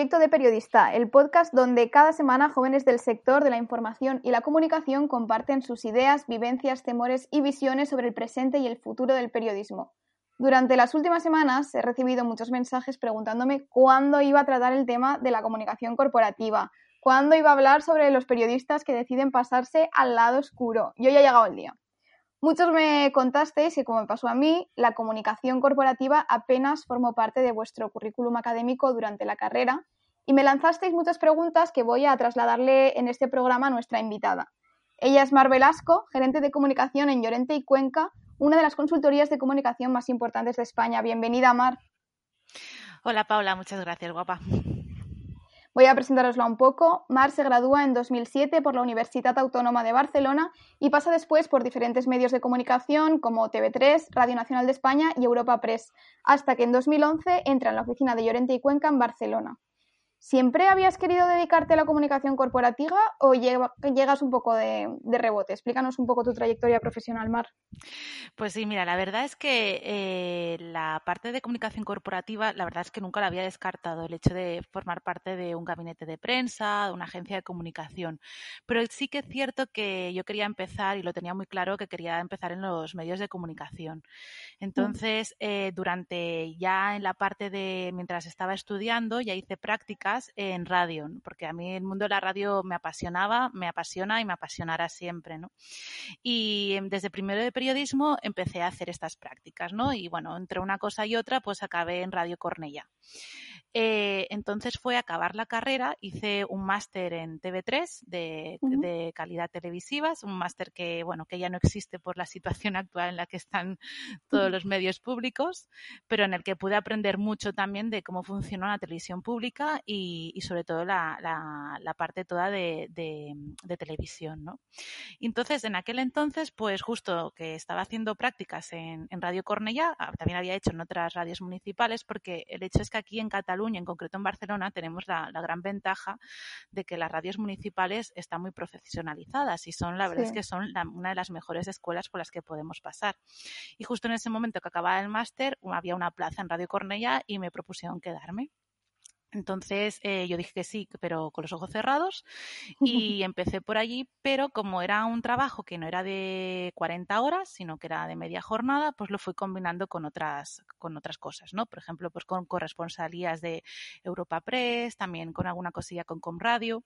proyecto de Periodista, el podcast donde cada semana jóvenes del sector de la información y la comunicación comparten sus ideas, vivencias, temores y visiones sobre el presente y el futuro del periodismo. Durante las últimas semanas he recibido muchos mensajes preguntándome cuándo iba a tratar el tema de la comunicación corporativa, cuándo iba a hablar sobre los periodistas que deciden pasarse al lado oscuro. Y hoy ha llegado el día. Muchos me contasteis que, como me pasó a mí, la comunicación corporativa apenas formó parte de vuestro currículum académico durante la carrera y me lanzasteis muchas preguntas que voy a trasladarle en este programa a nuestra invitada. Ella es Mar Velasco, gerente de comunicación en Llorente y Cuenca, una de las consultorías de comunicación más importantes de España. Bienvenida, Mar. Hola, Paula. Muchas gracias, guapa. Voy a presentarosla un poco. Mar se gradúa en 2007 por la Universidad Autónoma de Barcelona y pasa después por diferentes medios de comunicación como TV3, Radio Nacional de España y Europa Press, hasta que en 2011 entra en la oficina de Llorente y Cuenca en Barcelona. ¿Siempre habías querido dedicarte a la comunicación corporativa o llegas un poco de, rebote? Explícanos un poco tu trayectoria profesional, Mar. Pues sí, mira, la verdad es que eh, la parte de comunicación corporativa, la verdad es que nunca la había descartado, el hecho de formar parte de un gabinete de prensa, de una agencia de comunicación. Pero sí que es cierto que yo quería empezar, y lo tenía muy claro, que quería empezar en los medios de comunicación. Mm. Entonces, eh, durante ya en la parte de, mientras estaba estudiando, ya hice en radio, porque a mí el mundo de la radio me apasionaba, me apasiona y me apasionará siempre. ¿no? Y em, desde primero de periodismo empecé a hacer estas prácticas, ¿no? Y bueno, entre una cosa y otra, pues acabé en Radio Cornella. Eh, entonces fue a acabar la carrera, hice un máster en TV3 de, de calidad televisiva, un máster que, bueno, que ya no existe por la situación actual en la que están todos los medios públicos, pero en el que pude aprender mucho también de cómo funciona la televisión pública y, y sobre todo la, la, la parte toda de, de, de, televisión, ¿no? Entonces, en aquel entonces, pues justo que estaba haciendo prácticas en, en Radio Cornellá, ah, también había hecho en otras radios municipales, porque el hecho es que aquí en Cataluña en concreto en Barcelona, tenemos la, gran ventaja de que las radios municipales están muy profesionalizadas y son, la verdad es que son una de las mejores escuelas por las que podemos pasar. Y justo en ese momento que acababa el máster, había una plaza en Radio Cornellá y me propusieron quedarme. Entonces eh, yo dije que sí, pero con los ojos cerrados y empecé por allí, pero como era un trabajo que no era de 40 horas, sino que era de media jornada, pues lo fui combinando con otras, con otras cosas, ¿no? Por ejemplo, pues con corresponsalías de Europa Press, también con alguna cosilla con Comradio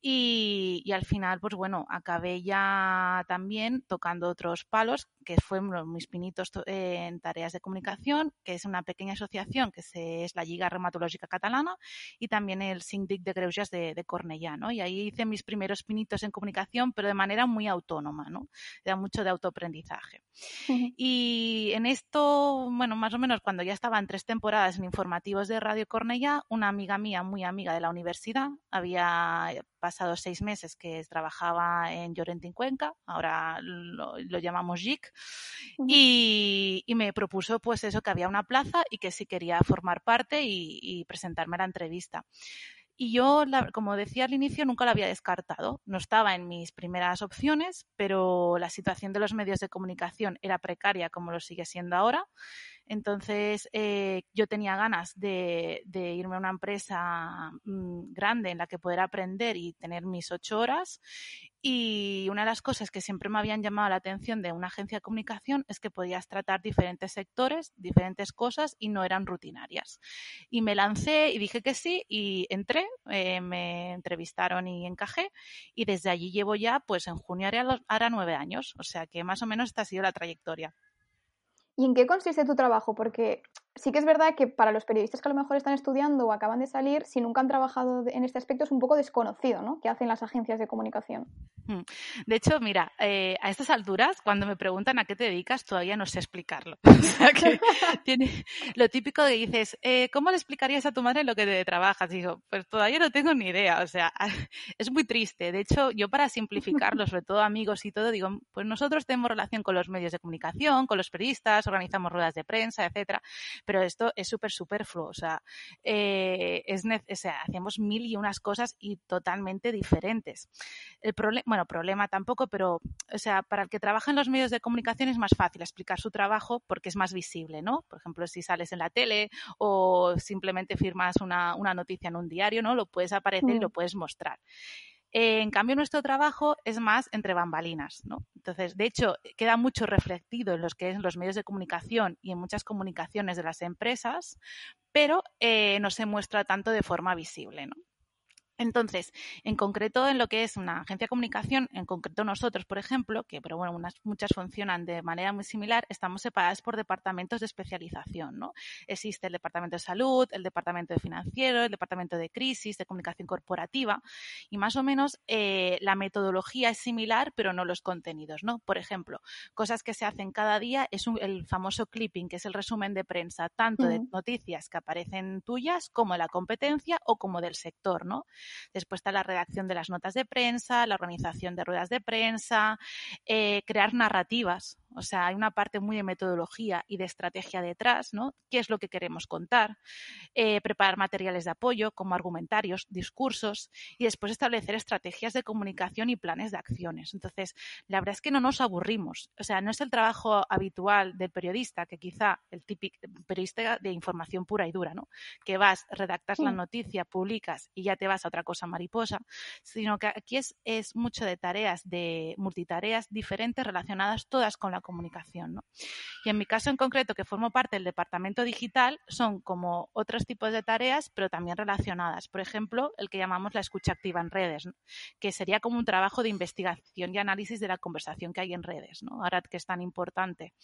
y, y al final, pues bueno, acabé ya también tocando otros palos, que fueron mis pinitos en tareas de comunicación, que es una pequeña asociación que es la Liga Reumatológica Catalana, y también el Síndic de Greuges de, de Cornellà, ¿no? Y ahí hice mis primeros pinitos en comunicación, pero de manera muy autónoma, ¿no? Era mucho de autoaprendizaje. Y en esto, bueno, más o menos cuando ya estaban tres temporadas en informativos de Radio Cornellà, una amiga mía, muy amiga de la universidad, había pasado seis meses que trabajaba en Llorentín Cuenca, ahora lo, llamamos JIC, y, me propuso pues eso, que había una plaza y que si quería formar parte y presentarme a la entrevista. Y yo, como decía al inicio, nunca la había descartado. No estaba en mis primeras opciones, pero la situación de los medios de comunicación era precaria como lo sigue siendo ahora. Entonces, eh, yo tenía ganas de, irme a una empresa mm, grande en la que poder aprender y tener mis ocho horas. Y una de las cosas que siempre me habían llamado la atención de una agencia de comunicación es que podías tratar diferentes sectores, diferentes cosas y no eran rutinarias. Y me lancé y dije que sí y entré, eh, me entrevistaron y encajé y desde allí llevo ya, pues en junio hará nueve años. O sea que más o menos esta ha sido la trayectoria. ¿Y en qué consiste tu trabajo? Porque sí que es verdad que para los periodistas que a lo mejor están estudiando o acaban de salir, si nunca han trabajado en este aspecto, es un poco desconocido, ¿no? ¿Qué hacen las agencias de comunicación? Mm. De hecho, mira, eh, a estas alturas, cuando me preguntan a qué te dedicas, todavía no sé explicarlo. o sea que tiene lo típico de que dices, eh, ¿cómo le explicarías a tu madre lo que te trabajas? digo, pues todavía no tengo ni idea. O sea, es muy triste. De hecho, yo para simplificarlo, sobre todo amigos y todo, digo, pues nosotros tenemos relación con los medios de comunicación, con los periodistas, organizamos ruedas de prensa, etcétera pero esto es súper superfluo, o sea, eh, es o sea, hacemos mil y unas cosas y totalmente diferentes. El problema, bueno, problema tampoco, pero, o sea, para el que trabaja en los medios de comunicación es más fácil explicar su trabajo porque es más visible, ¿no? Por ejemplo, si sales en la tele o simplemente firmas una, una noticia en un diario, ¿no? Lo puedes aparecer y lo mm. puedes mostrar. Eh, en cambio, nuestro trabajo es más entre bambalinas, ¿no? Entonces, de hecho, queda mucho reflectido en los que es los medios de comunicación y en muchas comunicaciones de las empresas, pero eh, no se muestra tanto de forma visible, ¿no? Entonces, en concreto, en lo que es una agencia de comunicación, en concreto nosotros, por ejemplo, que pero bueno, muchas funcionan de manera muy similar, estamos separadas por departamentos de especialización, ¿no? Existe el departamento de salud, el departamento de financiero, el departamento de crisis, de comunicación corporativa, y más o menos eh, la metodología es similar, pero no los contenidos, ¿no? Por ejemplo, cosas que se hacen cada día es el famoso clipping, que es el resumen de prensa, tanto de noticias que aparecen tuyas como de la competencia o como del sector, ¿no? Después está la redacción de las notas de prensa, la organización de ruedas de prensa, eh, crear narrativas. O sea, hay una parte muy de metodología y de estrategia detrás, ¿no? ¿Qué es lo que queremos contar? Eh, preparar materiales de apoyo como argumentarios, discursos y después establecer estrategias de comunicación y planes de acciones. Entonces, la verdad es que no nos aburrimos. O sea, no es el trabajo habitual del periodista, que quizá el típico periodista de información pura y dura, ¿no? Que vas, redactas la noticia, publicas y ya te vas a otra cosa mariposa, sino que aquí es, es mucho de tareas, de multitareas diferentes relacionadas todas con la comunicación. ¿no? Y en mi caso en concreto, que formo parte del departamento digital, son como otros tipos de tareas, pero también relacionadas. Por ejemplo, el que llamamos la escucha activa en redes, que sería como un trabajo de investigación y análisis de la conversación que hay en redes, ¿no? ahora que es tan importante.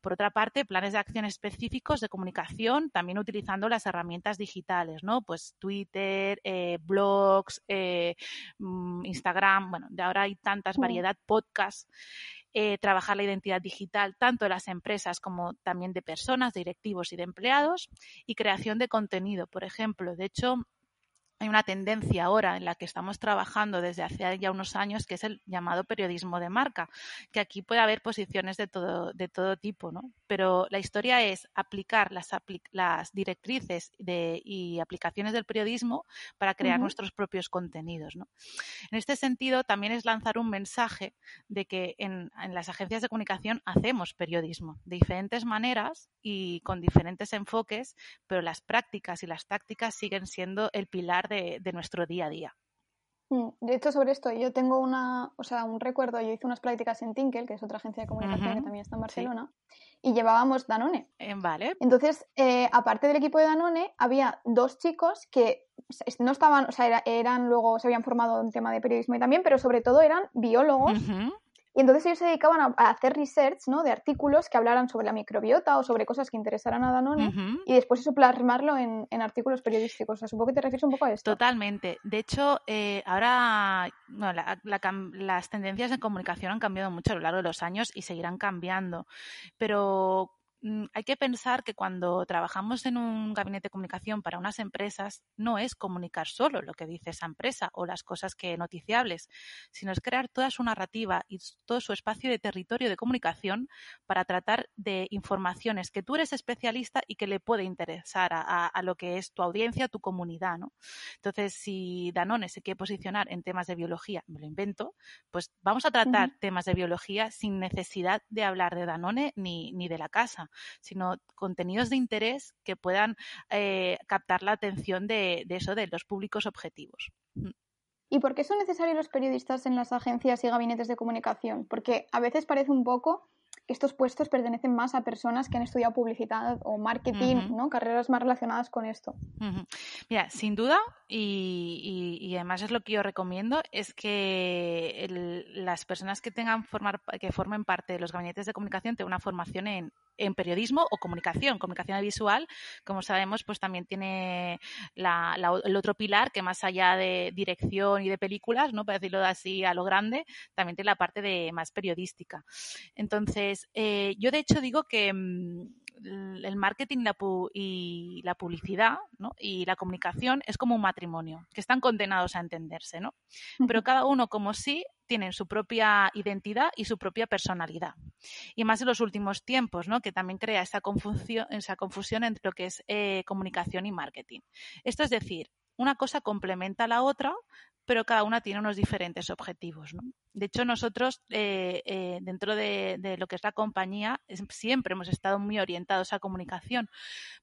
Por otra parte, planes de acción específicos de comunicación, también utilizando las herramientas digitales, ¿no? pues Twitter, eh, blog, eh, mm, Instagram, bueno, de ahora hay tantas variedad, podcast, eh, trabajar la identidad digital tanto de las empresas como también de personas, directivos y de empleados y creación de contenido, por ejemplo. De hecho, hay una tendencia ahora en la que estamos trabajando desde hace ya unos años, que es el llamado periodismo de marca, que aquí puede haber posiciones de todo, de todo tipo, ¿no? Pero la historia es aplicar las, las directrices de, y aplicaciones del periodismo para crear nuestros propios contenidos, ¿no? En este sentido, también es lanzar un mensaje de que en, en las agencias de comunicación hacemos periodismo de diferentes maneras y con diferentes enfoques, pero las prácticas y las tácticas siguen siendo el pilar de, nuestro día a día. Mm, de hecho, sobre esto, yo tengo una, o sea, un recuerdo, yo hice unas prácticas en Tinkel, que es otra agencia de comunicación que también está en Barcelona, y llevábamos Danone. Eh, vale. Entonces, eh, aparte del equipo de Danone, había dos chicos que no estaban, o sea, eran luego, se habían formado en tema de periodismo y también, pero sobre todo eran biólogos. Y entonces ellos se dedicaban a, hacer research, ¿no? De artículos que hablaran sobre la microbiota o sobre cosas que interesaran a Danone y después eso plasmarlo en, en, artículos periodísticos. O sea, supongo que te refieres un poco a esto. Totalmente. De hecho, eh, ahora las tendencias en comunicación han cambiado mucho a lo largo de los años y seguirán cambiando. Pero hay que pensar que cuando trabajamos en un gabinete de comunicación para unas empresas, no es comunicar solo lo que dice esa empresa o las cosas que noticiables, sino es crear toda su narrativa y todo su espacio de territorio de comunicación para tratar de informaciones que tú eres especialista y que le puede interesar a, lo que es tu audiencia, tu comunidad. ¿no? Entonces, si Danone se quiere posicionar en temas de biología, me lo invento, pues vamos a tratar temas de biología sin necesidad de hablar de Danone ni, ni de la casa sino contenidos de interés que puedan eh, captar la atención de, de eso, de los públicos objetivos. Mm. ¿Y por qué son necesarios los periodistas en las agencias y gabinetes de comunicación? Porque a veces parece un poco estos puestos pertenecen más a personas que han estudiado publicidad o marketing, ¿no? Carreras más relacionadas con esto. Mira, sin duda, y, además es lo que yo recomiendo, es que las personas que tengan formar, que formen parte de los gabinetes de comunicación tengan una formación en, en periodismo o comunicación. Comunicación visual, como sabemos, pues también tiene el otro pilar que más allá de dirección y de películas, ¿no? Para decirlo así a lo grande, también tiene la parte de más periodística. Entonces, eh, yo de hecho digo que mm, el marketing y la publicidad y la comunicación es como un matrimonio, que están condenados a entenderse, ¿no? Pero cada uno como sí tienen su propia identidad y su propia personalidad. Y más en los últimos tiempos, ¿no? Que también crea esa confusión, esa confusión entre lo que es eh, comunicación y marketing. Esto es decir, una cosa complementa a la otra, pero cada una tiene unos diferentes objetivos. ¿no? De hecho, nosotros, eh, eh, dentro de, lo que es la compañía, siempre hemos estado muy orientados a comunicación,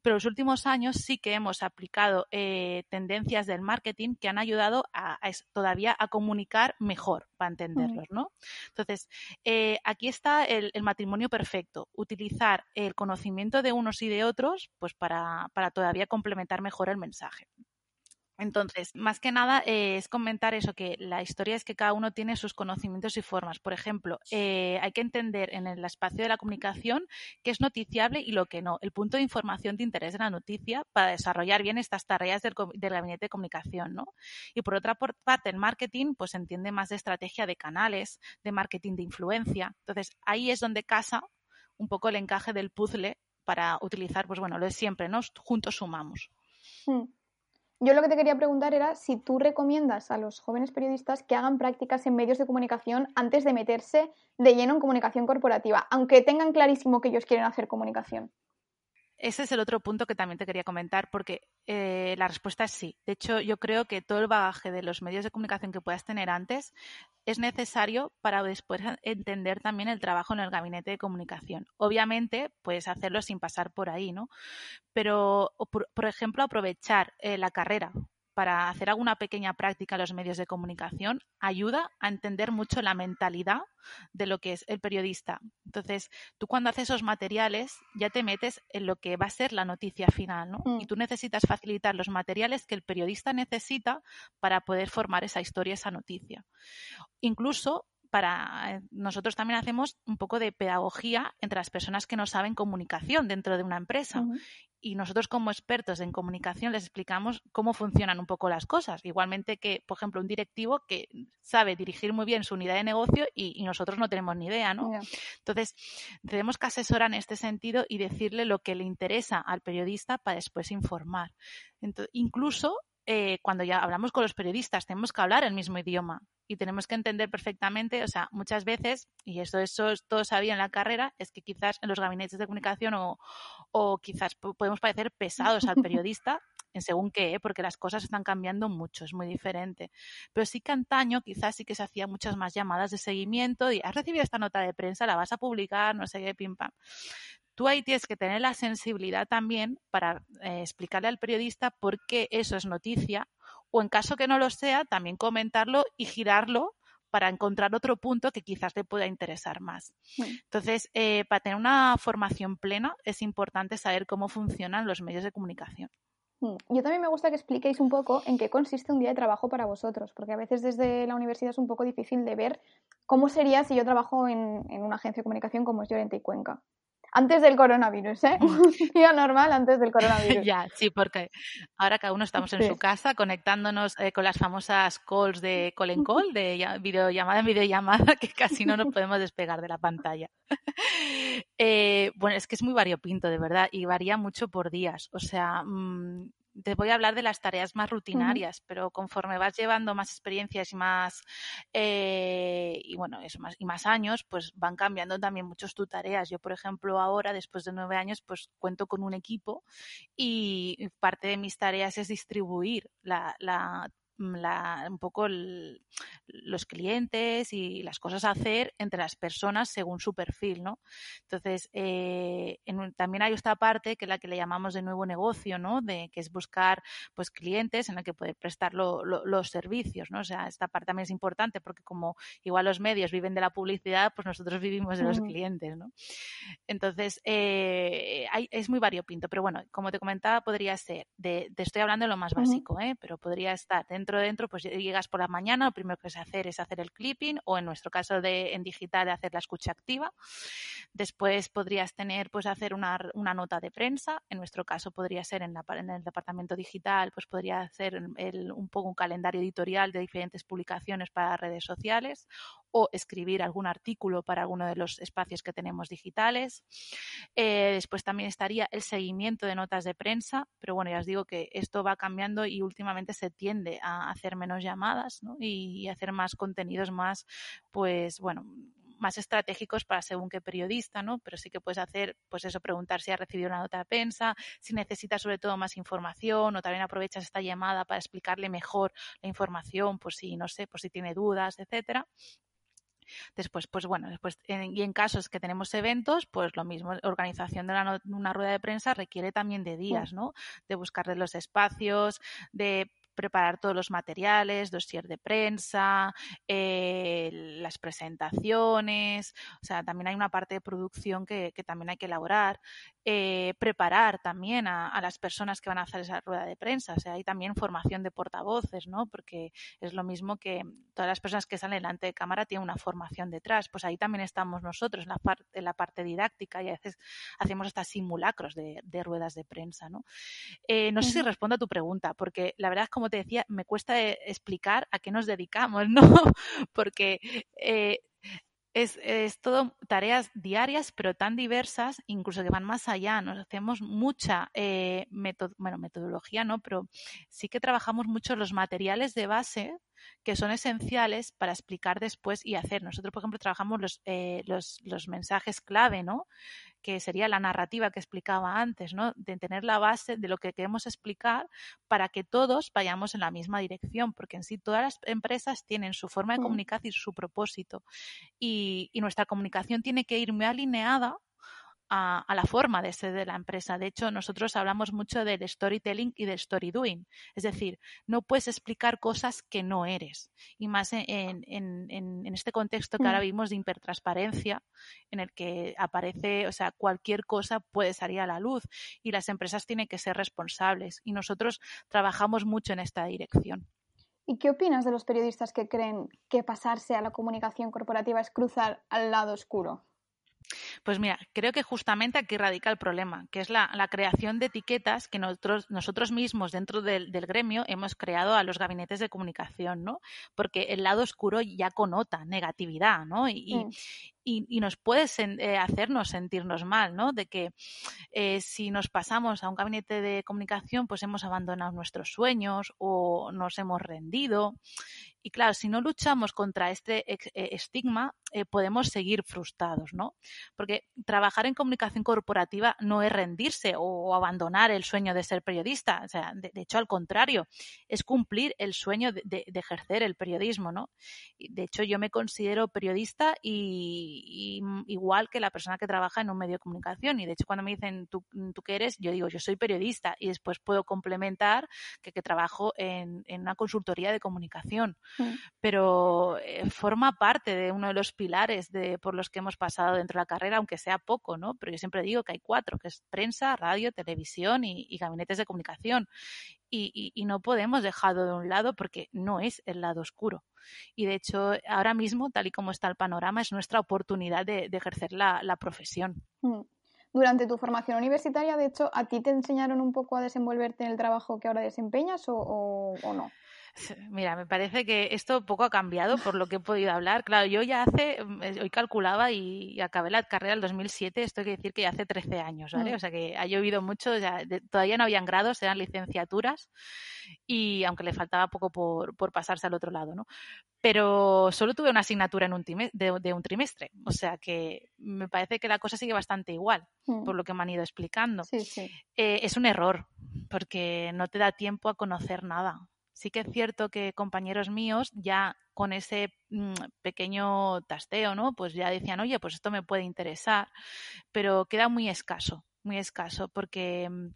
pero en los últimos años sí que hemos aplicado eh, tendencias del marketing que han ayudado a, todavía a comunicar mejor, para entenderlos. ¿no? Entonces, aquí está el, matrimonio perfecto, utilizar el conocimiento de unos y de otros pues para, para todavía complementar mejor el mensaje. Entonces, más que nada eh, es comentar eso, que la historia es que cada uno tiene sus conocimientos y formas. Por ejemplo, eh, hay que entender en el espacio de la comunicación qué es noticiable y lo que no, el punto de información de interés de la noticia para desarrollar bien estas tareas del, gabinete de comunicación. ¿no? Y por otra parte, el marketing pues entiende más de estrategia de canales, de marketing de influencia. Entonces, ahí es donde casa un poco el encaje del puzzle para utilizar, pues bueno, lo de siempre, ¿no? Juntos sumamos. Hmm. Yo lo que te quería preguntar era si tú recomiendas a los jóvenes periodistas que hagan prácticas en medios de comunicación antes de meterse de lleno en comunicación corporativa, aunque tengan clarísimo que ellos quieren hacer comunicación. Ese es el otro punto que también te quería comentar, porque eh, la respuesta es sí. De hecho, yo creo que todo el bagaje de los medios de comunicación que puedas tener antes es necesario para después entender también el trabajo en el gabinete de comunicación. Obviamente, puedes hacerlo sin pasar por ahí, ¿no? Pero, por, ejemplo, aprovechar eh, la carrera para hacer alguna pequeña práctica en los medios de comunicación ayuda a entender mucho la mentalidad de lo que es el periodista. Entonces, tú cuando haces esos materiales ya te metes en lo que va a ser la noticia final, ¿no? Mm. Y tú necesitas facilitar los materiales que el periodista necesita para poder formar esa historia, esa noticia. Incluso para eh, nosotros también hacemos un poco de pedagogía entre las personas que no saben comunicación dentro de una empresa. Y nosotros como expertos en comunicación les explicamos cómo funcionan un poco las cosas. Igualmente que, por ejemplo, un directivo que sabe dirigir muy bien su unidad de negocio y, nosotros no tenemos ni idea, ¿no? Entonces, tenemos que asesorar en este sentido y decirle lo que le interesa al periodista para después informar. incluso eh, cuando ya hablamos con los periodistas, tenemos que hablar el mismo idioma y tenemos que entender perfectamente, o sea, muchas veces, y esto, eso todo sabía en la carrera, es que quizás en los gabinetes de comunicación o, o quizás podemos parecer pesados al periodista, en según qué, ¿eh? porque las cosas están cambiando mucho, es muy diferente. Pero sí que antaño quizás sí que se hacían muchas más llamadas de seguimiento y has recibido esta nota de prensa, la vas a publicar, no sé qué, pim pam tú ahí tienes que tener la sensibilidad también para eh, explicarle al periodista por qué eso es noticia o en caso que no lo sea, también comentarlo y girarlo para encontrar otro punto que quizás le pueda interesar más. Mm. Entonces, eh, para tener una formación plena es importante saber cómo funcionan los medios de comunicación. Mm. Yo también me gusta que expliquéis un poco en qué consiste un día de trabajo para vosotros, porque a veces desde la universidad es un poco difícil de ver cómo sería si yo trabajo en, en una agencia de comunicación como es Llorente y Cuenca antes del coronavirus, ¿eh? Un día normal antes del coronavirus. ya, sí, porque ahora cada uno estamos en su casa conectándonos eh, con las famosas calls de call en call, de videollamada en videollamada, que casi no nos podemos despegar de la pantalla. eh, bueno, es que es muy variopinto, de verdad, y varía mucho por días. O sea, mmm, te voy a hablar de las tareas más rutinarias, pero conforme vas llevando más experiencias y más eh, y bueno, eso más y más años, pues van cambiando también muchos tus tareas. Yo, por ejemplo, ahora, después de nueve años, pues cuento con un equipo y parte de mis tareas es distribuir la, la la, un poco los clientes y las cosas a hacer entre las personas según su perfil, ¿no? Entonces, eh, también hay esta parte que es la que le llamamos de nuevo negocio, ¿no? De, que es buscar pues clientes en el que poder prestar los servicios, ¿no? O sea, esta parte también es importante porque como igual los medios viven de la publicidad, pues nosotros vivimos de los clientes, ¿no? Entonces, eh, es muy variopinto, pero bueno, como te comentaba, podría ser, de, te estoy hablando de lo más básico, ¿eh? Pero podría estar dentro dentro, pues llegas por la mañana, lo primero que es hacer es hacer el clipping o en nuestro caso de en digital hacer la escucha activa. Después podrías tener pues hacer una, una nota de prensa, en nuestro caso podría ser en, la, en el departamento digital, pues podría hacer el, un poco un calendario editorial de diferentes publicaciones para redes sociales o escribir algún artículo para alguno de los espacios que tenemos digitales. Eh, después también estaría el seguimiento de notas de prensa, pero bueno, ya os digo que esto va cambiando y últimamente se tiende a hacer menos llamadas y hacer más contenidos más, pues bueno, más estratégicos para según qué periodista, ¿no? Pero sí que puedes hacer, pues eso, preguntar si ha recibido una nota de prensa, si necesita sobre todo más información o también aprovechas esta llamada para explicarle mejor la información, por si, no sé, por si tiene dudas, etcétera. Después, pues bueno, después, y en casos que tenemos eventos, pues lo mismo, organización de una, una rueda de prensa requiere también de días, ¿no? De buscarle los espacios, de preparar todos los materiales, dossier de prensa, eh, las presentaciones, o sea, también hay una parte de producción que, también hay que elaborar, eh, preparar también a, las personas que van a hacer esa rueda de prensa, o sea, hay también formación de portavoces, ¿no? Porque es lo mismo que todas las personas que salen delante de cámara tienen una formación detrás, pues ahí también estamos nosotros en la, parte, en la parte didáctica y a veces hacemos hasta simulacros de, ruedas de prensa, ¿no? Eh, no sé si respondo a tu pregunta, porque la verdad es como te decía, me cuesta eh, explicar a qué nos dedicamos, ¿no? Porque eh, es, todo tareas diarias, pero tan diversas, incluso que van más allá. Nos hacemos mucha eh, bueno, metodología, ¿no? Pero sí que trabajamos mucho los materiales de base que son esenciales para explicar después y hacer. Nosotros, por ejemplo, trabajamos los, los, los mensajes clave, ¿no? que sería la narrativa que explicaba antes, ¿no? De tener la base de lo que queremos explicar para que todos vayamos en la misma dirección, porque en sí todas las empresas tienen su forma de mm. comunicar y su propósito. Y, y nuestra comunicación tiene que ir muy alineada a, la forma de ser de la empresa. De hecho, nosotros hablamos mucho del storytelling y del story doing. Es decir, no puedes explicar cosas que no eres. Y más en, este contexto que ahora mm. vimos de hipertransparencia, en el que aparece, o sea, cualquier cosa puede salir a la luz y las empresas tienen que ser responsables. Y nosotros trabajamos mucho en esta dirección. ¿Y qué opinas de los periodistas que creen que pasarse a la comunicación corporativa es cruzar al lado oscuro? Pues mira, creo que justamente aquí radica el problema, que es la, creación de etiquetas que nosotros, nosotros mismos dentro del, gremio hemos creado a los gabinetes de comunicación, ¿no? Porque el lado oscuro ya conota negatividad, ¿no? Y, y, nos puede eh, hacernos sentirnos mal, ¿no? De que eh, si nos pasamos a un gabinete de comunicación, pues hemos abandonado nuestros sueños o nos hemos rendido. Y claro, si no luchamos contra este eh, estigma, podemos seguir frustrados, ¿no? Porque trabajar en comunicación corporativa no es rendirse o, abandonar el sueño de ser periodista. O sea, de, hecho, al contrario, es cumplir el sueño de, ejercer el periodismo, ¿no? De hecho, yo me considero periodista y igual que la persona que trabaja en un medio de comunicación. Y de hecho, cuando me dicen ¿tú, tú qué eres, yo digo yo soy periodista y después puedo complementar que, trabajo en, una consultoría de comunicación. Mm. Pero eh, forma parte de uno de los pilares de, por los que hemos pasado dentro de la carrera, aunque sea poco, ¿no? Pero yo siempre digo que hay cuatro, que es prensa, radio, televisión y, y gabinetes de comunicación y, no podemos dejarlo de un lado porque no es el lado oscuro. Y de hecho, ahora mismo, tal y como está el panorama, es nuestra oportunidad de, ejercer la, profesión. Mm. Durante tu formación universitaria, de hecho, ¿a ti te enseñaron un poco a desenvolverte en el trabajo que ahora desempeñas o no? Mira, me parece que esto poco ha cambiado por lo que he podido hablar. Claro, yo ya hace, mm, hoy calculaba y, acabé la carrera en 2007, esto quiere decir que ya hace 13 años, ¿vale? Mm. O sea que ha llovido mucho, todavía no habían grados, eran licenciaturas y aunque le faltaba poco por, pasarse al otro lado, ¿no? Pero solo tuve una asignatura en un de, un trimestre, o sea que me parece que la cosa sigue bastante igual, mm. por lo que me han ido explicando. Eh, es un error, porque no te da tiempo a conocer nada sí que es cierto que compañeros míos ya con ese mm, pequeño tasteo, ¿no? Pues ya decían, oye, pues esto me puede interesar, pero queda muy escaso, muy escaso, porque mm,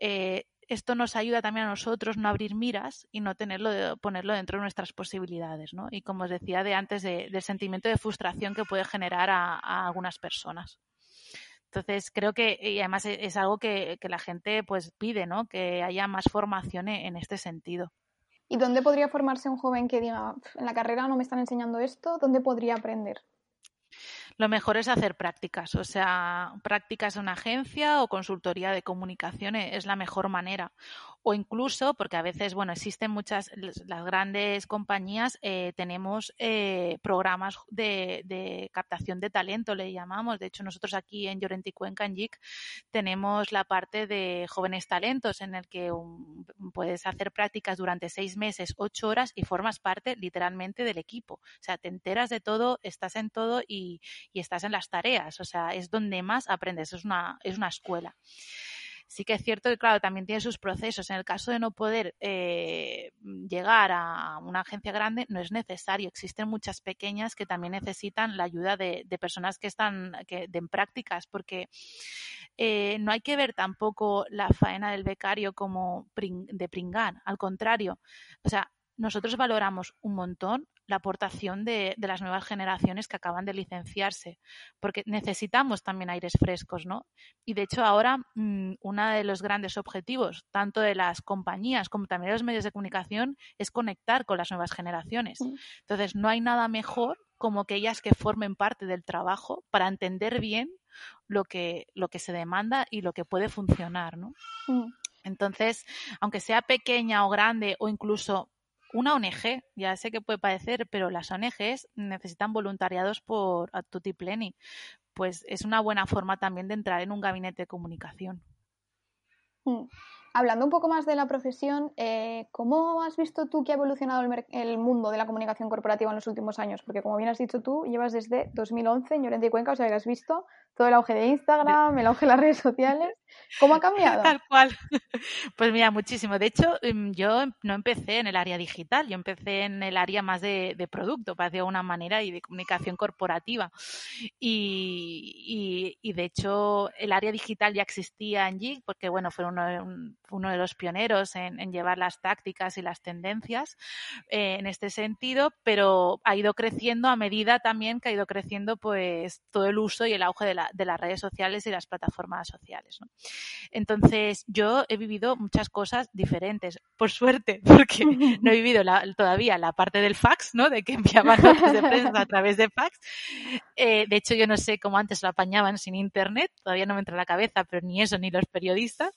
eh, esto nos ayuda también a nosotros no abrir miras y no tenerlo, ponerlo dentro de nuestras posibilidades, ¿no? Y como os decía de antes, del sentimiento de frustración que puede generar a, algunas personas. Entonces, creo que, y además e, es, algo que, la gente pues pide, ¿no? Que haya más formación e, en este sentido. ¿Y dónde podría formarse un joven que diga, en la carrera no me están enseñando esto? ¿Dónde podría aprender? lo mejor es hacer prácticas, o sea, prácticas en una agencia o consultoría de comunicación es la mejor manera. O incluso, porque a veces, bueno, existen muchas, las grandes compañías, eh, tenemos eh, programas de, captación de talento, le llamamos. De hecho, nosotros aquí en Llorenti Cuenca, en JIC, tenemos la parte de jóvenes talentos en el que puedes hacer prácticas durante seis meses, ocho horas y formas parte literalmente del equipo. O sea, te enteras de todo, estás en todo y, y estás en las tareas. O sea, es donde más aprendes, es una, es una escuela. Sí que es cierto que, claro, también tiene sus procesos. En el caso de no poder eh, llegar a una agencia grande, no es necesario. Existen muchas pequeñas que también necesitan la ayuda de, personas que están que, en prácticas, porque eh, no hay que ver tampoco la faena del becario como de pringar. Al contrario, o sea, nosotros valoramos un montón la aportación de, las nuevas generaciones que acaban de licenciarse, porque necesitamos también aires frescos, ¿no? Y de hecho ahora mm, uno de los grandes objetivos, tanto de las compañías como también de los medios de comunicación, es conectar con las nuevas generaciones. Entonces, no hay nada mejor como que ellas que formen parte del trabajo para entender bien lo que, lo que se demanda y lo que puede funcionar, ¿no? Mm. Entonces, aunque sea pequeña o grande o incluso una ONG, ya sé que puede parecer, pero las ONGs necesitan voluntariados por tutti pleni. Pues es una buena forma también de entrar en un gabinete de comunicación. Mm. Hablando un poco más de la profesión, eh, ¿cómo has visto tú que ha evolucionado el, mundo de la comunicación corporativa en los últimos años? Porque como bien has dicho tú, llevas desde 2011 en Llorente y Cuenca, o sea que has visto todo el auge de Instagram, el auge de las redes sociales. ¿Cómo ha cambiado? Tal cual. Pues mira, muchísimo. De hecho, em, yo no empecé en el área digital, yo empecé en el área más de, producto, para de alguna manera, y de comunicación corporativa. Y, de hecho, el área digital ya existía en JIG, porque bueno, fue uno, uno de los pioneros en, llevar las tácticas y las tendencias eh, en este sentido, pero ha ido creciendo a medida también que ha ido creciendo pues todo el uso y el auge de la de las redes sociales y las plataformas sociales. Entonces, yo he vivido muchas cosas diferentes, por suerte, porque no he vivido todavía la parte del fax, ¿no? De que enviaban notas de prensa a través de fax. Eh, de hecho, yo no sé cómo antes lo apañaban sin internet, todavía no me entra en la cabeza, pero ni eso ni los periodistas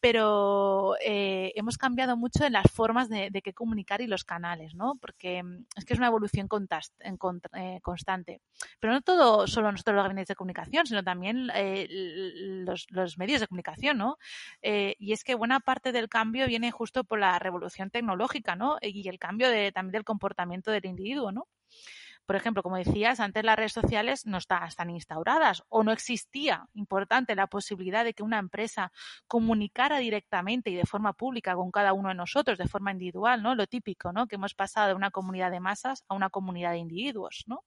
pero eh, hemos cambiado mucho en las formas de, de, comunicar y los canales, ¿no? Porque mm, es que es una evolución eh, constante. Pero no todo solo nosotros los gabinetes de comunicación, sino también eh, los, los, medios de comunicación, ¿no? y es que buena parte del cambio viene justo por la revolución tecnológica, ¿no? Y el cambio de, también del comportamiento del individuo, ¿no? Por ejemplo, como decías, antes las redes sociales no están instauradas o no existía, importante, la posibilidad de que una empresa comunicara directamente y de forma pública con cada uno de nosotros, de forma individual, ¿no? Lo típico, ¿no? Que hemos pasado de una comunidad de masas a una comunidad de individuos, ¿no?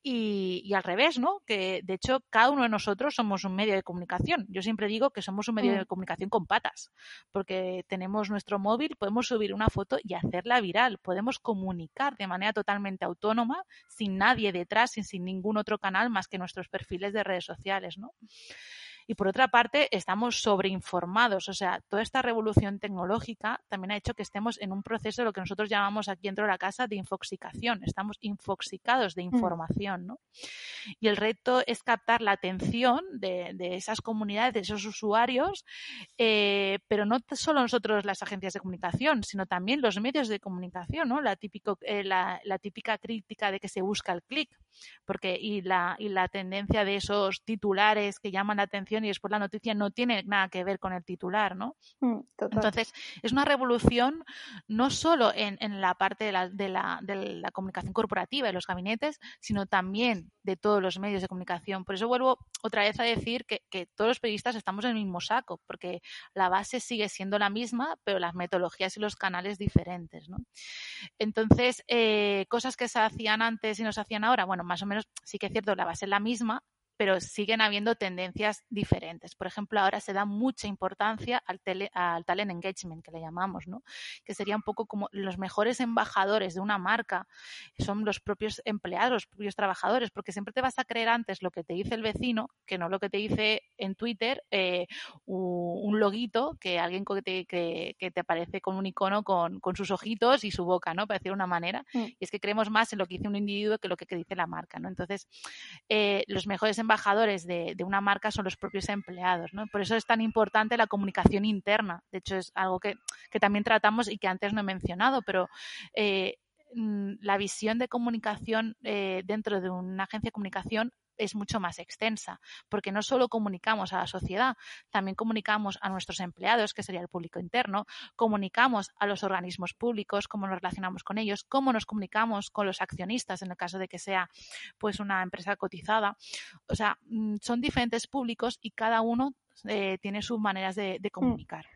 Y, al revés, ¿no? Que de hecho cada uno de nosotros somos un medio de comunicación. Yo siempre digo que somos un medio de mm. comunicación con patas, porque tenemos nuestro móvil, podemos subir una foto y hacerla viral, podemos comunicar de manera totalmente autónoma sin nadie detrás, sin, sin ningún otro canal más que nuestros perfiles de redes sociales, ¿no? Y por otra parte, estamos sobreinformados. O sea, toda esta revolución tecnológica también ha hecho que estemos en un proceso de lo que nosotros llamamos aquí dentro de la casa de infoxicación. Estamos infoxicados de mm. información, ¿no? Y el reto es captar la atención de, esas comunidades, de esos usuarios, eh, pero no solo nosotros las agencias de comunicación, sino también los medios de comunicación, ¿no? La, típico, eh, la, la típica crítica de que se busca el clic, porque y la, y la tendencia de esos titulares que llaman la atención y después la noticia no tiene nada que ver con el titular, ¿no? Mm, Entonces, es una revolución no solo en, la parte de la, de, la, de la comunicación corporativa y los gabinetes, sino también de todos los medios de comunicación. Por eso vuelvo otra vez a decir que, todos los periodistas estamos en el mismo saco, porque la base sigue siendo la misma, pero las metodologías y los canales diferentes. ¿no? Entonces, eh, cosas que se hacían antes y no se hacían ahora, bueno, más o menos sí que es cierto, la base es la misma, pero siguen habiendo tendencias diferentes. Por ejemplo, ahora se da mucha importancia al, al talent engagement, que le llamamos, ¿no? Que sería un poco como los mejores embajadores de una marca son los propios empleados, los propios trabajadores, porque siempre te vas a creer antes lo que te dice el vecino que no lo que te dice en Twitter eh, un loguito que alguien que te, que, te aparece con un icono con, con, sus ojitos y su boca, ¿no? Para decir una manera. Mm. Y es que creemos más en lo que dice un individuo que lo que dice la marca, ¿no? Entonces, eh, los mejores embajadores de, una marca son los propios empleados. Por eso es tan importante la comunicación interna. De hecho, es algo que, también tratamos y que antes no he mencionado, pero eh, mm, la visión de comunicación eh, dentro de una agencia de comunicación es mucho más extensa, porque no solo comunicamos a la sociedad, también comunicamos a nuestros empleados, que sería el público interno, comunicamos a los organismos públicos, cómo nos relacionamos con ellos, cómo nos comunicamos con los accionistas en el caso de que sea pues una empresa cotizada. O sea, mm, son diferentes públicos y cada uno eh, tiene sus maneras de, mm. comunicar.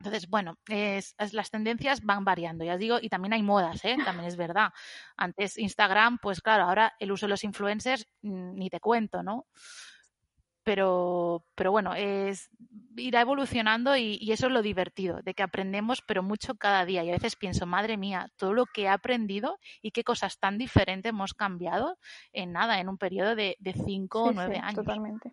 Entonces, bueno, es, las tendencias van variando, ya os digo, y también hay modas, ¿eh? también es verdad. Antes Instagram, pues claro, ahora el uso de los influencers mm, ni te cuento, ¿no? Pero, pero bueno, es, irá evolucionando y, y, eso es lo divertido, de que aprendemos, pero mucho cada día. Y a veces pienso, madre mía, todo lo que he aprendido y qué cosas tan diferentes hemos cambiado en nada, en un periodo de, de cinco o nueve años. Totalmente.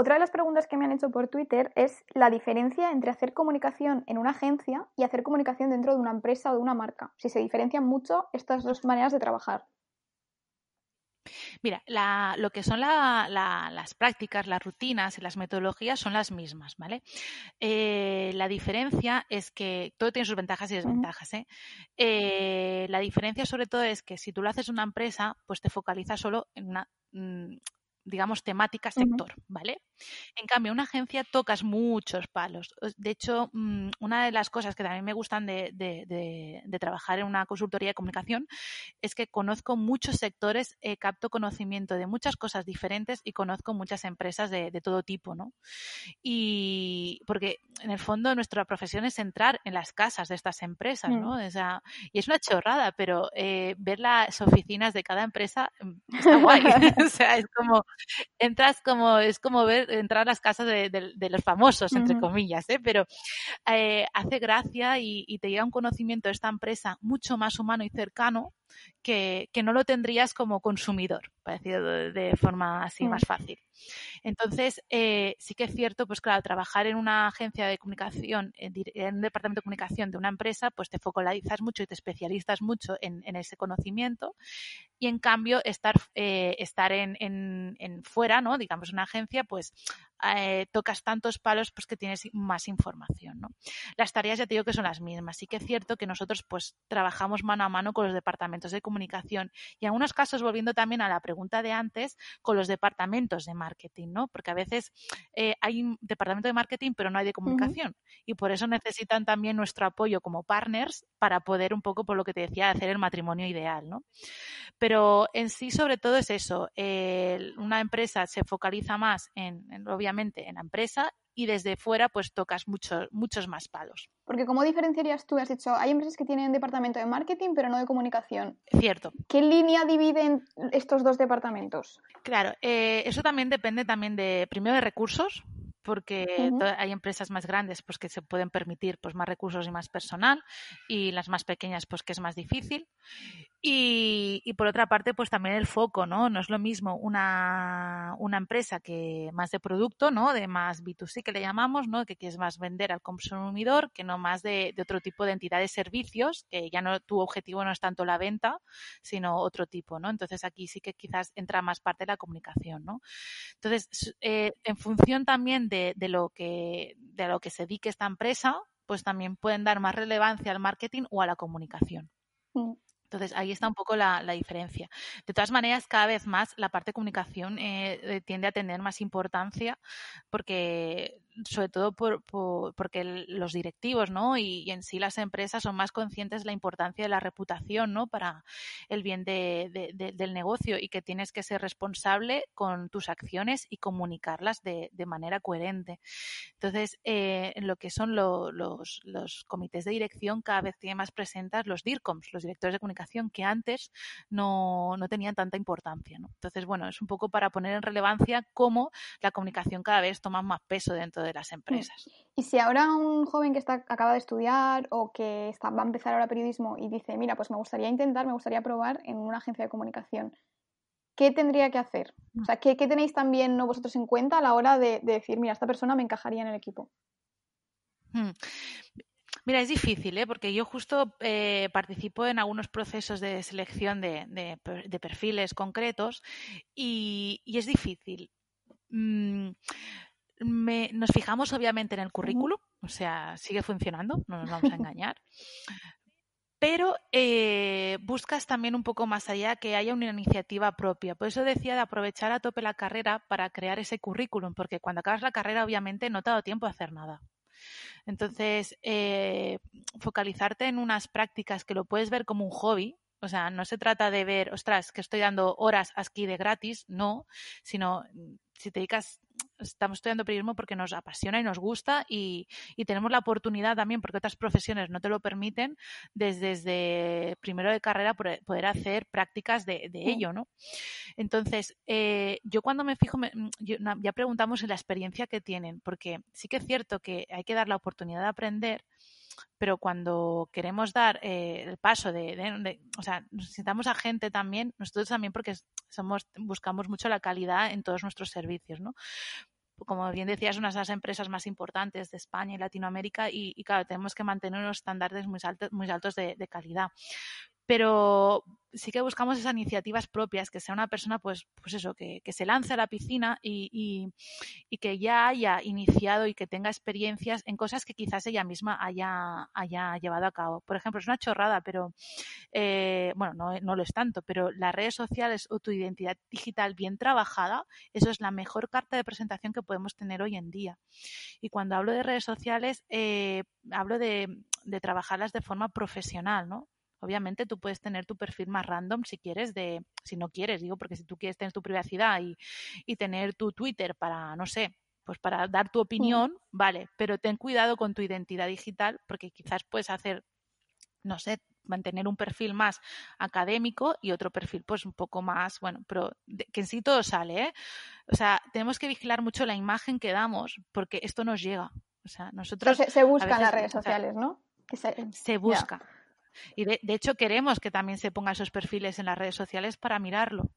Otra de las preguntas que me han hecho por Twitter es la diferencia entre hacer comunicación en una agencia y hacer comunicación dentro de una empresa o de una marca. Si se diferencian mucho estas dos maneras de trabajar. Mira, lo que son las prácticas, las rutinas y las metodologías son las mismas, ¿vale? Eh, la diferencia es que todo tiene sus ventajas y desventajas, ¿eh? ¿eh? La diferencia sobre todo es que si tú lo haces en una empresa, pues te focalizas solo en una mm, digamos, temática sector, ¿vale? En cambio, una agencia tocas muchos palos. De hecho, mm, una de las cosas que también me gustan de, trabajar en una consultoría de comunicación es que conozco muchos sectores, eh, capto conocimiento de muchas cosas diferentes y conozco muchas empresas de, todo tipo, ¿no? Y porque en el fondo nuestra profesión es entrar en las casas de estas empresas, ¿no? Mm. O sea, y es una chorrada, pero eh, ver las oficinas de cada empresa mm, está guay. o sea, es como entras como, es como ver, entrar a las casas de, los famosos, entre comillas, ¿eh? pero eh, hace gracia y, y, te llega un conocimiento de esta empresa mucho más humano y cercano que, no lo tendrías como consumidor, para decirlo de, forma así mm. más fácil. Entonces, eh, sí que es cierto, pues claro, trabajar en una agencia de comunicación, en, un departamento de comunicación de una empresa, pues te focalizas mucho y te especializas mucho en, ese conocimiento y en cambio estar, eh, estar en, en, fuera, ¿no? Digamos, una agencia, pues eh, tocas tantos palos pues que tienes más información, ¿no? Las tareas ya te digo que son las mismas. Sí que es cierto que nosotros pues trabajamos mano a mano con los departamentos de comunicación y en algunos casos, volviendo también a la pregunta de antes, con los departamentos de marketing, ¿no? Porque a veces eh, hay un departamento de marketing pero no hay de comunicación y por eso necesitan también nuestro apoyo como partners para poder un poco, por lo que te decía, hacer el matrimonio ideal, ¿no? Pero en sí, sobre todo es eso, una empresa se focaliza más en, obviamente, en la empresa y desde fuera pues tocas muchos muchos más palos. Porque ¿cómo diferenciarías tú? Has dicho, hay empresas que tienen departamento de marketing pero no de comunicación. Cierto. ¿Qué línea dividen estos dos departamentos? Claro, eh, eso también depende también de, primero de recursos, porque hay empresas más grandes pues que se pueden permitir pues más recursos y más personal y las más pequeñas pues que es más difícil y, y por otra parte pues también el foco no no es lo mismo una, una empresa que más de producto no de más B2C que le llamamos no que quieres más vender al consumidor que no más de, otro tipo de entidad de servicios que ya no tu objetivo no es tanto la venta sino otro tipo no entonces aquí sí que quizás entra más parte de la comunicación no entonces eh, en función también de de, lo que, de lo que se dedique esta empresa, pues también pueden dar más relevancia al marketing o a la comunicación. Mm. Entonces, ahí está un poco la, diferencia. De todas maneras, cada vez más la parte de comunicación eh, eh, tiende a tener más importancia porque sobre todo por, porque los directivos, ¿no? Y, en sí las empresas son más conscientes de la importancia de la reputación, ¿no? Para el bien de, del negocio y que tienes que ser responsable con tus acciones y comunicarlas de, manera coherente. Entonces, eh, en lo que son los, los, comités de dirección, cada vez tiene más presentes los DIRCOMs, los directores de comunicación, que antes no, no tenían tanta importancia, ¿no? Entonces, bueno, es un poco para poner en relevancia cómo la comunicación cada vez toma más peso dentro de las mm. empresas. Y si ahora un joven que está acaba de estudiar o que está, va a empezar ahora periodismo y dice, mira, pues me gustaría intentar, me gustaría probar en una agencia de comunicación, ¿qué tendría que hacer? O sea, ¿qué, tenéis también ¿no, vosotros en cuenta a la hora de, decir, mira, esta persona me encajaría en el equipo? Hmm. Mira, es difícil, ¿eh? porque yo justo eh, participo en algunos procesos de selección de, perfiles concretos y, es difícil. Mm, nos fijamos obviamente en el currículum, o sea, sigue funcionando, no nos vamos a engañar. Pero eh, buscas también un poco más allá que haya una iniciativa propia. Por eso decía de aprovechar a tope la carrera para crear ese currículum, porque cuando acabas la carrera obviamente no te ha dado tiempo a hacer nada. Entonces, eh, focalizarte en unas prácticas que lo puedes ver como un hobby, o sea, no se trata de ver, ostras, que estoy dando horas aquí de gratis, no, sino mm, si te dedicas estamos estudiando periodismo porque nos apasiona y nos gusta y, tenemos la oportunidad también, porque otras profesiones no te lo permiten, desde, primero de carrera poder hacer prácticas de, ello, ¿no? Entonces, eh, yo cuando me fijo, mm, ya preguntamos en la experiencia que tienen, porque sí que es cierto que hay que dar la oportunidad de aprender, pero cuando queremos dar eh, el paso de, o sea, necesitamos a gente también, nosotros también porque somos, buscamos mucho la calidad en todos nuestros servicios, ¿no? Como bien decías, una de las empresas más importantes de España y Latinoamérica y, claro, tenemos que mantener unos estándares muy altos, muy altos de, de calidad pero sí que buscamos esas iniciativas propias, que sea una persona, pues, pues eso, que, se lance a la piscina y, que ya haya iniciado y que tenga experiencias en cosas que quizás ella misma haya, haya llevado a cabo. Por ejemplo, es una chorrada, pero, eh, bueno, no, no lo es tanto, pero las redes sociales o tu identidad digital bien trabajada, eso es la mejor carta de presentación que podemos tener hoy en día. Y cuando hablo de redes sociales, eh, hablo de, de trabajarlas de forma profesional, ¿no? Obviamente tú puedes tener tu perfil más random si quieres, de, si no quieres, digo, porque si tú quieres tener tu privacidad y, y tener tu Twitter para, no sé, pues para dar tu opinión, vale, pero ten cuidado con tu identidad digital porque quizás puedes hacer, no sé, mantener un perfil más académico y otro perfil pues un poco más, bueno, pero que en sí todo sale, ¿eh? O sea, tenemos que vigilar mucho la imagen que damos porque esto nos llega. O sea, nosotros... se, busca en las redes sociales, ¿no? se, busca. Y de, hecho queremos que también se pongan esos perfiles en las redes sociales para mirarlo,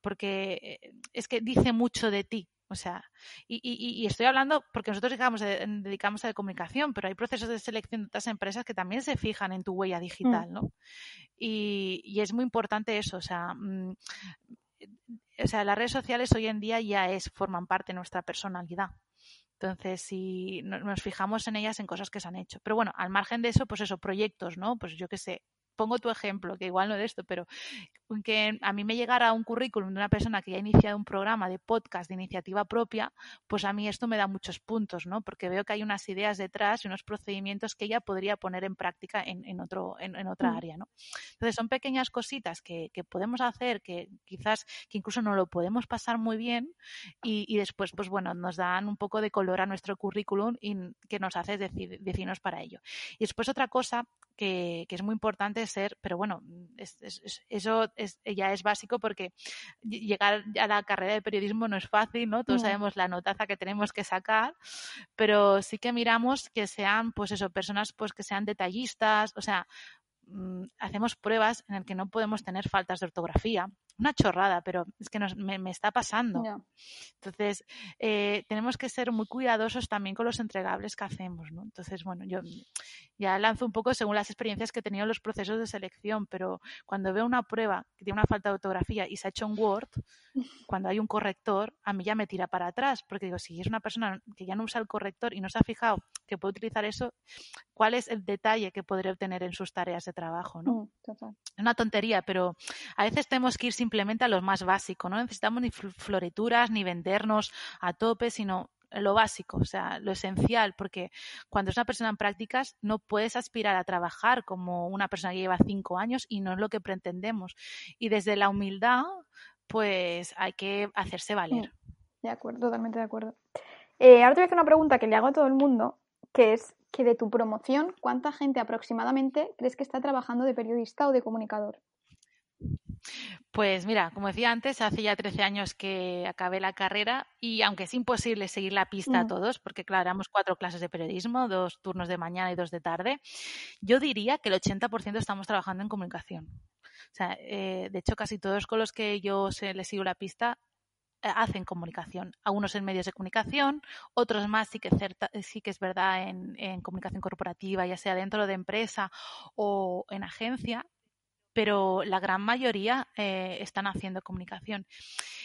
porque eh, es que dice mucho de ti. O sea, y, estoy hablando porque nosotros dedicamos, dedicamos a la comunicación, pero hay procesos de selección de otras empresas que también se fijan en tu huella digital, mm. ¿no? Y, es muy importante eso, o sea, mm, o sea, las redes sociales hoy en día ya es, forman parte de nuestra personalidad. Entonces, si nos fijamos en ellas, en cosas que se han hecho. Pero bueno, al margen de eso, pues eso, proyectos, ¿no? Pues yo qué sé, pongo tu ejemplo, que igual no de esto, pero que a mí me llegara un currículum de una persona que ya ha iniciado un programa de podcast de iniciativa propia, pues a mí esto me da muchos puntos, ¿no? Porque veo que hay unas ideas detrás y unos procedimientos que ella podría poner en práctica en, otro, en, otra mm. área, ¿no? Entonces son pequeñas cositas que, podemos hacer, que quizás que incluso no lo podemos pasar muy bien y, después, pues bueno, nos dan un poco de color a nuestro currículum y que nos hace decir, decirnos para ello. Y después otra cosa que, es muy importante ser, pero bueno, eso ya es básico porque llegar a la carrera de periodismo no es fácil, ¿no? Todos sabemos la notaza que tenemos que sacar, pero sí que miramos que sean, pues eso, personas pues que sean detallistas, o sea, mm, hacemos pruebas en las que no podemos tener faltas de ortografía, una chorrada, pero es que me, está pasando. Entonces, eh, tenemos que ser muy cuidadosos también con los entregables que hacemos, ¿no? Entonces, bueno, yo ya lanzo un poco según las experiencias que he tenido en los procesos de selección, pero cuando veo una prueba que tiene una falta de ortografía y se ha hecho en Word, cuando hay un corrector, a mí ya me tira para atrás, porque digo, si es una persona que ya no usa el corrector y no se ha fijado que puede utilizar eso, ¿cuál es el detalle que podría obtener en sus tareas de trabajo? ¿no? Mm, es una tontería, pero a veces tenemos que ir simplemente a lo más básico, no necesitamos ni florituras ni vendernos a tope, sino lo básico, o sea, lo esencial, porque cuando es una persona en prácticas no puedes aspirar a trabajar como una persona que lleva cinco años y no es lo que pretendemos. Y desde la humildad, pues hay que hacerse valer. Mm, de acuerdo, totalmente de acuerdo. Eh, ahora te voy a hacer una pregunta que le hago a todo el mundo, que es que de tu promoción, ¿cuánta gente aproximadamente crees que está trabajando de periodista o de comunicador? Pues mira, como decía antes, hace ya 13 años que acabé la carrera y aunque es imposible seguir la pista a mm. todos, porque claro, éramos cuatro clases de periodismo, dos turnos de mañana y dos de tarde, yo diría que el 80% estamos trabajando en comunicación. O sea, eh, de hecho, casi todos con los que yo se, les sigo la pista eh, hacen comunicación. Algunos en medios de comunicación, otros más sí que, sí que es verdad en, en comunicación corporativa, ya sea dentro de empresa o en agencia, pero la gran mayoría eh, están haciendo comunicación.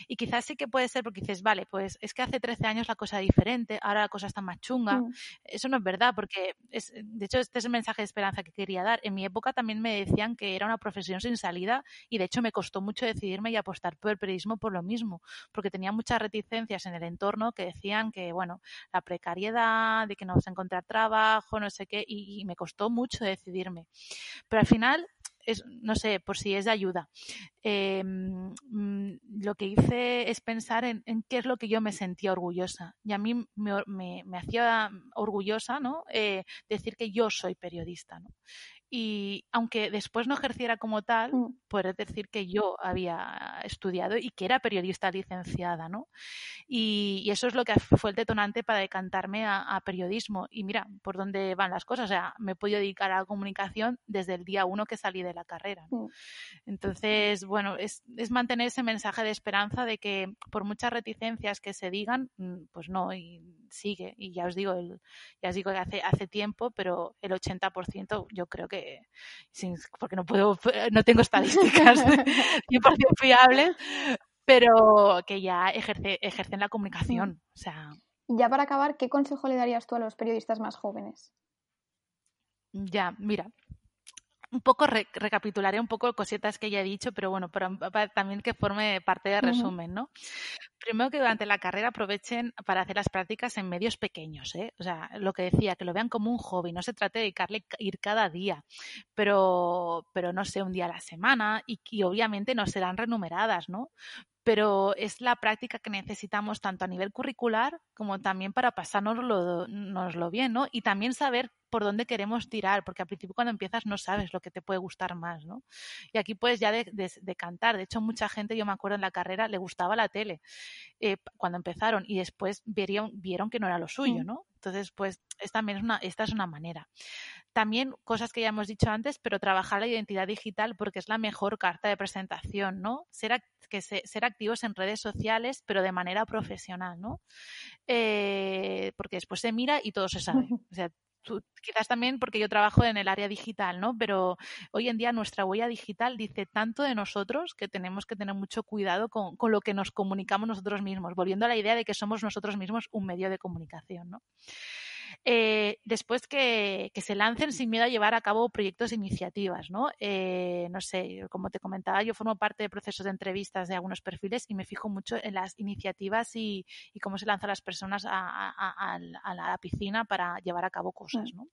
Y quizás sí que puede ser porque dices, vale, pues es que hace 13 años la cosa era diferente, ahora la cosa está más chunga. Mm. Eso no es verdad, porque es, de hecho este es el mensaje de esperanza que quería dar. En mi época también me decían que era una profesión sin salida y de hecho me costó mucho decidirme y apostar por el periodismo por lo mismo, porque tenía muchas reticencias en el entorno que decían que, bueno, la precariedad, de que no vas a encontrar trabajo, no sé qué, y me costó mucho decidirme. Pero al final es, no sé, por si es de ayuda. Em, mm, lo que hice es pensar en, qué es lo que yo me sentía orgullosa. Y a mí me, hacía orgullosa ¿no? Eh, decir que yo soy periodista. Y aunque después no ejerciera como tal, mm. puedo decir que yo había estudiado y que era periodista licenciada, ¿no? Y, eso es lo que fue el detonante para decantarme a, periodismo. Y mira, por dónde van las cosas. O sea, me he podido dedicar a la comunicación desde el día uno que salí de la carrera. Mm. Entonces, bueno, es, es, mantener ese mensaje de esperanza de que por muchas reticencias que se digan, mm, pues no, y sigue. Y ya os digo, el, ya os digo que hace, hace tiempo, pero el 80% yo creo que porque no puedo, no tengo estadísticas 100% fiables, pero que ya ejerce, ejercen la comunicación. Mm. O sea. Ya para acabar, ¿qué consejo le darías tú a los periodistas más jóvenes? Ya, mira, un poco recapitularé un poco cositas que ya he dicho, pero bueno, para, también que forme parte del resumen, ¿no? Primero que durante la carrera aprovechen para hacer las prácticas en medios pequeños, ¿eh? O sea, lo que decía, que lo vean como un hobby, no se trate de dedicarle ir cada día, pero, pero no sé, un día a la semana y, y obviamente no serán renumeradas, ¿no? Pero es la práctica que necesitamos tanto a nivel curricular como también para pasárnoslo bien, ¿no? Y también saber por dónde queremos tirar, porque al principio cuando empiezas no sabes lo que te puede gustar más, ¿no? Y aquí puedes ya de, de, cantar. De hecho, mucha gente, yo me acuerdo en la carrera, le gustaba la tele eh, cuando empezaron y después vieron, vieron que no era lo suyo, mm. ¿no? Entonces, pues es también una, esta es una manera. También cosas que ya hemos dicho antes, pero trabajar la identidad digital porque es la mejor carta de presentación, ¿no? Ser, que ser activos en redes sociales, pero de manera profesional, ¿no? Eh, porque después se mira y todo se sabe. O sea, quizás también porque yo trabajo en el área digital, ¿no? Pero hoy en día nuestra huella digital dice tanto de nosotros que tenemos que tener mucho cuidado con, con lo que nos comunicamos nosotros mismos, volviendo a la idea de que somos nosotros mismos un medio de comunicación, ¿no? Eh, después que, se lancen sin miedo a llevar a cabo proyectos e iniciativas, ¿no? Eh, no sé, como te comentaba, yo formo parte de procesos de entrevistas de algunos perfiles y me fijo mucho en las iniciativas y, cómo se lanzan las personas a, la piscina para llevar a cabo cosas, mm. ¿no?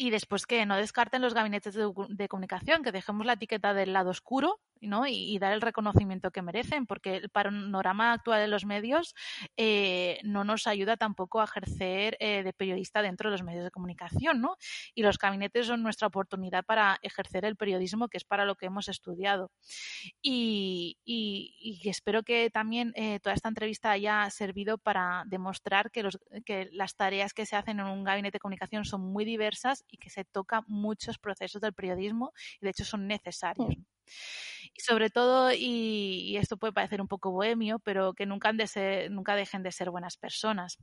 Y después que no descarten los gabinetes de, comunicación, que dejemos la etiqueta del lado oscuro ¿no? Y, dar el reconocimiento que merecen, porque el panorama actual de los medios eh, no nos ayuda tampoco a ejercer eh, de periodista dentro de los medios de comunicación, ¿no? Y los gabinetes son nuestra oportunidad para ejercer el periodismo, que es para lo que hemos estudiado. Y, espero que también eh, toda esta entrevista haya servido para demostrar que, los, que las tareas que se hacen en un gabinete de comunicación son muy diversas y que se tocan muchos procesos del periodismo y de hecho son necesarios. Y sobre todo, y, esto puede parecer un poco bohemio, pero que nunca, han de ser, nunca dejen de ser buenas personas.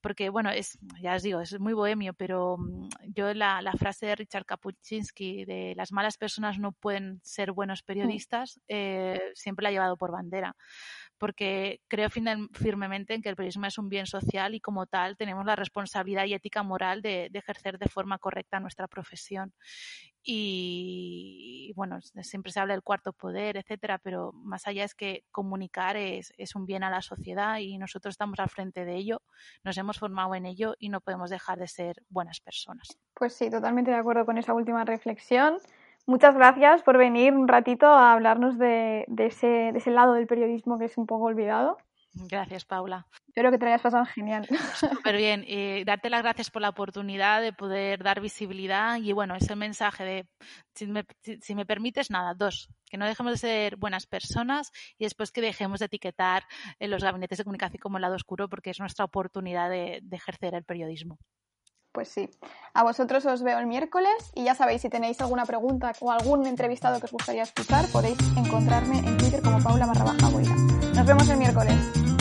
Porque, bueno, es, ya os digo, es muy bohemio, pero mm, yo la, la frase de Richard Kapuczynski de las malas personas no pueden ser buenos mm. periodistas, eh, siempre la he llevado por bandera porque creo firmemente en que el periodismo es un bien social y como tal tenemos la responsabilidad y ética moral de, ejercer de forma correcta nuestra profesión. y bueno, siempre se habla del cuarto poder, etcétera, pero más allá es que comunicar es, es, un bien a la sociedad y nosotros estamos al frente de ello, nos hemos formado en ello y no podemos dejar de ser buenas personas. Pues sí, totalmente de acuerdo con esa última reflexión. Muchas gracias por venir un ratito a hablarnos de, de, ese, de ese lado del periodismo que es un poco olvidado. Gracias, Paula. Espero que te hayas pasado genial. Súper bien. Y darte las gracias por la oportunidad de poder dar visibilidad y, bueno, ese mensaje de, si me, si me permites, nada, dos, que no dejemos de ser buenas personas y después que dejemos de etiquetar en los gabinetes de comunicación como el lado oscuro porque es nuestra oportunidad de, de ejercer el periodismo. Pues sí. A vosotros os veo el miércoles y ya sabéis, si tenéis alguna pregunta o algún entrevistado que os gustaría escuchar, podéis encontrarme en Twitter como Paula barra baja Nos vemos el miércoles.